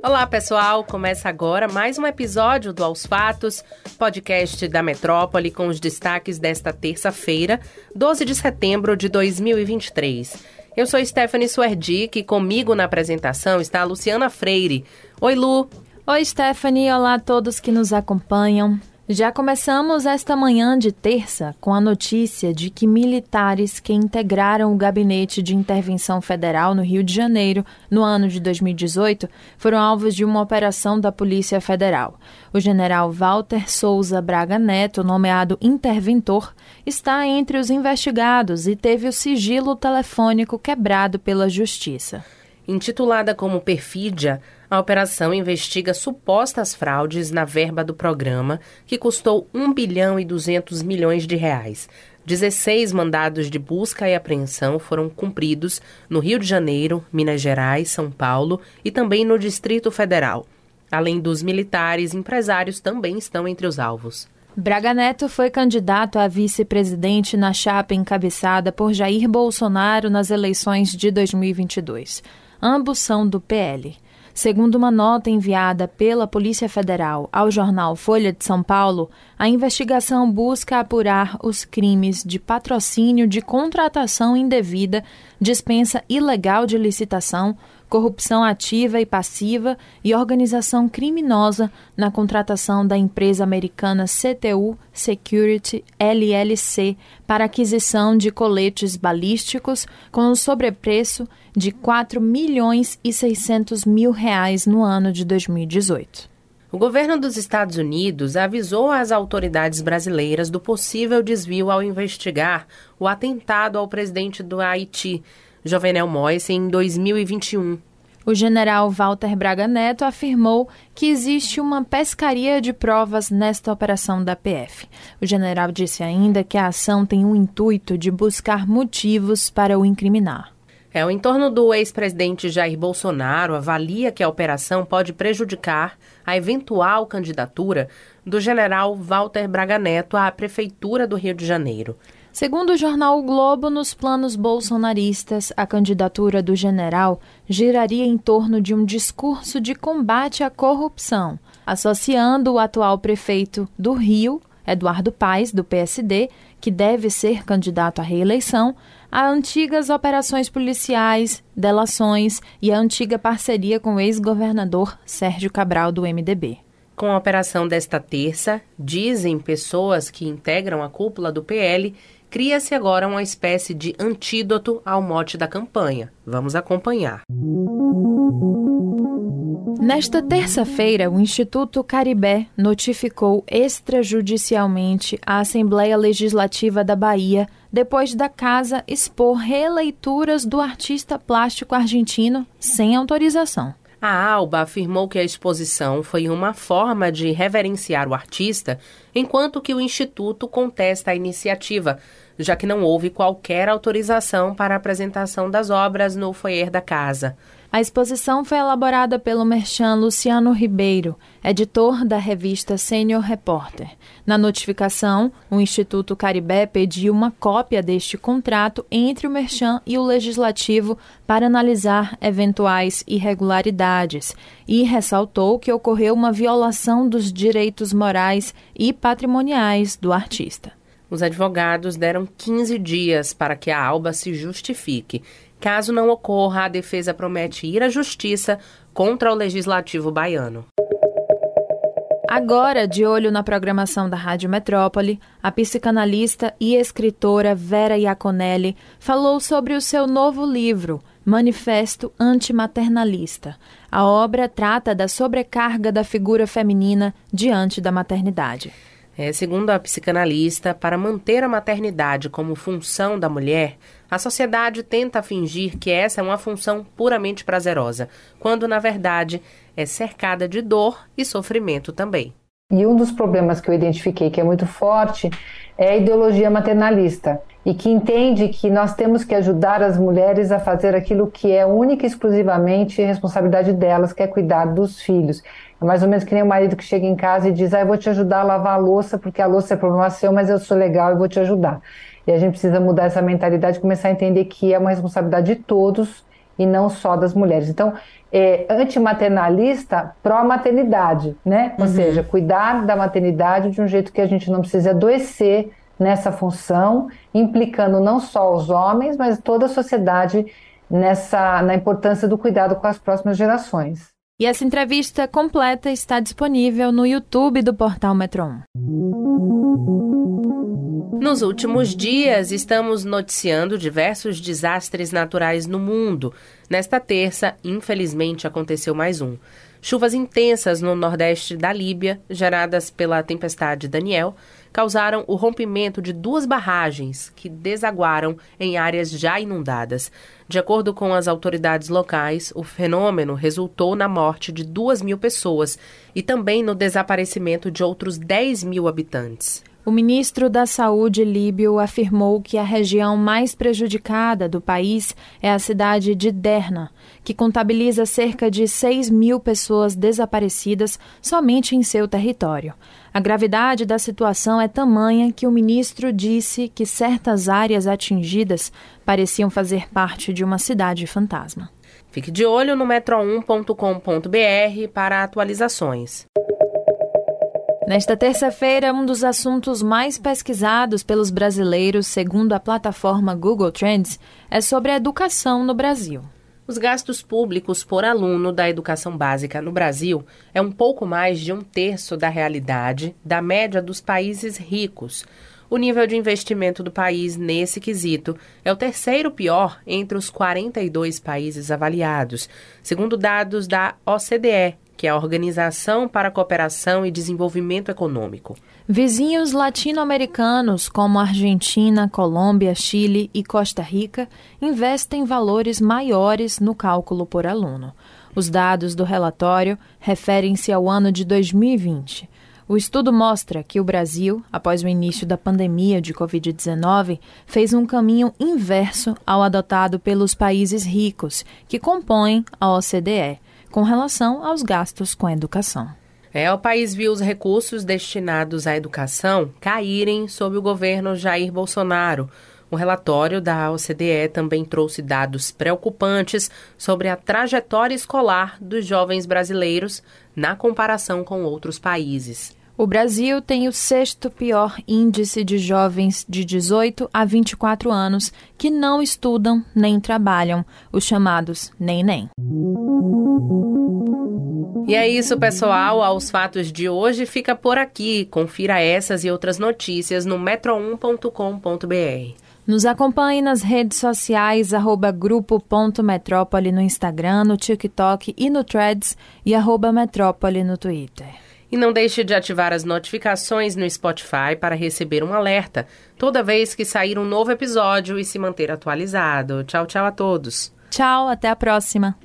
Olá, pessoal! Começa agora mais um episódio do Aos Fatos, podcast da Metrópole com os destaques desta terça-feira, 12 de setembro de 2023. Eu sou Stephanie Suerdic e comigo na apresentação está a Luciana Freire. Oi, Lu! Oi, Stephanie! Olá a todos que nos acompanham. Já começamos esta manhã de terça com a notícia de que militares que integraram o Gabinete de Intervenção Federal no Rio de Janeiro no ano de 2018 foram alvos de uma operação da Polícia Federal. O general Walter Souza Braga Neto, nomeado interventor, está entre os investigados e teve o sigilo telefônico quebrado pela Justiça. Intitulada como Perfídia, a operação investiga supostas fraudes na verba do programa, que custou 1 bilhão e 200 milhões de reais. 16 mandados de busca e apreensão foram cumpridos no Rio de Janeiro, Minas Gerais, São Paulo e também no Distrito Federal. Além dos militares, empresários também estão entre os alvos. Braga Neto foi candidato a vice-presidente na chapa encabeçada por Jair Bolsonaro nas eleições de 2022. Ambos são do PL. Segundo uma nota enviada pela Polícia Federal ao jornal Folha de São Paulo, a investigação busca apurar os crimes de patrocínio de contratação indevida, dispensa ilegal de licitação, corrupção ativa e passiva e organização criminosa na contratação da empresa americana CTU Security LLC para aquisição de coletes balísticos com o sobrepreço de 4 milhões e 600 mil reais no ano de 2018. O governo dos Estados Unidos avisou às autoridades brasileiras do possível desvio ao investigar o atentado ao presidente do Haiti, Jovenel Moise, em 2021. O general Walter Braga Neto afirmou que existe uma pescaria de provas nesta operação da PF. O general disse ainda que a ação tem o intuito de buscar motivos para o incriminar. É, o entorno do ex-presidente Jair Bolsonaro avalia que a operação pode prejudicar a eventual candidatura do general Walter Braga Neto à Prefeitura do Rio de Janeiro. Segundo o jornal o Globo, nos planos bolsonaristas, a candidatura do general giraria em torno de um discurso de combate à corrupção, associando o atual prefeito do Rio, Eduardo Paes, do PSD, que deve ser candidato à reeleição, a antigas operações policiais, delações e a antiga parceria com o ex-governador Sérgio Cabral do MDB. Com a operação desta terça, dizem pessoas que integram a cúpula do PL, cria-se agora uma espécie de antídoto ao mote da campanha. Vamos acompanhar. Nesta terça-feira, o Instituto Caribé notificou extrajudicialmente a Assembleia Legislativa da Bahia depois da casa expor releituras do artista plástico argentino sem autorização. A Alba afirmou que a exposição foi uma forma de reverenciar o artista, enquanto que o Instituto contesta a iniciativa, já que não houve qualquer autorização para a apresentação das obras no foyer da casa. A exposição foi elaborada pelo merchan Luciano Ribeiro, editor da revista Senior Reporter. Na notificação, o Instituto Caribé pediu uma cópia deste contrato entre o merchan e o legislativo para analisar eventuais irregularidades e ressaltou que ocorreu uma violação dos direitos morais e patrimoniais do artista. Os advogados deram 15 dias para que a Alba se justifique Caso não ocorra, a defesa promete ir à justiça contra o legislativo baiano. Agora, de olho na programação da Rádio Metrópole, a psicanalista e escritora Vera Iaconelli falou sobre o seu novo livro, Manifesto Antimaternalista. A obra trata da sobrecarga da figura feminina diante da maternidade. É, segundo a psicanalista, para manter a maternidade como função da mulher, a sociedade tenta fingir que essa é uma função puramente prazerosa, quando na verdade é cercada de dor e sofrimento também. E um dos problemas que eu identifiquei que é muito forte é a ideologia maternalista e que entende que nós temos que ajudar as mulheres a fazer aquilo que é única e exclusivamente responsabilidade delas, que é cuidar dos filhos. É mais ou menos que nem o marido que chega em casa e diz: ah, eu vou te ajudar a lavar a louça, porque a louça é problema seu, mas eu sou legal e vou te ajudar. E a gente precisa mudar essa mentalidade, começar a entender que é uma responsabilidade de todos e não só das mulheres. Então, é, antimaternalista pró-maternidade, né? Ou uhum. seja, cuidar da maternidade de um jeito que a gente não precise adoecer nessa função, implicando não só os homens, mas toda a sociedade nessa na importância do cuidado com as próximas gerações. E essa entrevista completa está disponível no YouTube do portal Metro 1. Nos últimos dias, estamos noticiando diversos desastres naturais no mundo. Nesta terça, infelizmente, aconteceu mais um. Chuvas intensas no nordeste da Líbia, geradas pela tempestade Daniel, causaram o rompimento de duas barragens que desaguaram em áreas já inundadas. De acordo com as autoridades locais, o fenômeno resultou na morte de duas mil pessoas e também no desaparecimento de outros 10 mil habitantes. O ministro da Saúde líbio afirmou que a região mais prejudicada do país é a cidade de Derna, que contabiliza cerca de 6 mil pessoas desaparecidas somente em seu território. A gravidade da situação é tamanha que o ministro disse que certas áreas atingidas pareciam fazer parte de uma cidade fantasma. Fique de olho no metro1.com.br para atualizações. Nesta terça-feira, um dos assuntos mais pesquisados pelos brasileiros, segundo a plataforma Google Trends, é sobre a educação no Brasil. Os gastos públicos por aluno da educação básica no Brasil é um pouco mais de um terço da realidade da média dos países ricos. O nível de investimento do país nesse quesito é o terceiro pior entre os 42 países avaliados, segundo dados da OCDE, que é a Organização para a Cooperação e Desenvolvimento Econômico. Vizinhos latino-americanos como Argentina, Colômbia, Chile e Costa Rica investem valores maiores no cálculo por aluno. Os dados do relatório referem-se ao ano de 2020. O estudo mostra que o Brasil, após o início da pandemia de Covid-19, fez um caminho inverso ao adotado pelos países ricos, que compõem a OCDE com relação aos gastos com a educação. É, o país viu os recursos destinados à educação caírem sob o governo Jair Bolsonaro. O relatório da OCDE também trouxe dados preocupantes sobre a trajetória escolar dos jovens brasileiros na comparação com outros países. O Brasil tem o sexto pior índice de jovens de 18 a 24 anos que não estudam nem trabalham, os chamados nem-nem. E é isso, pessoal. Aos fatos de hoje fica por aqui. Confira essas e outras notícias no metro1.com.br. Nos acompanhe nas redes sociais, arroba grupo.metrópole no Instagram, no TikTok e no Threads e arroba metrópole no Twitter. E não deixe de ativar as notificações no Spotify para receber um alerta toda vez que sair um novo episódio e se manter atualizado. Tchau, tchau a todos. Tchau, até a próxima.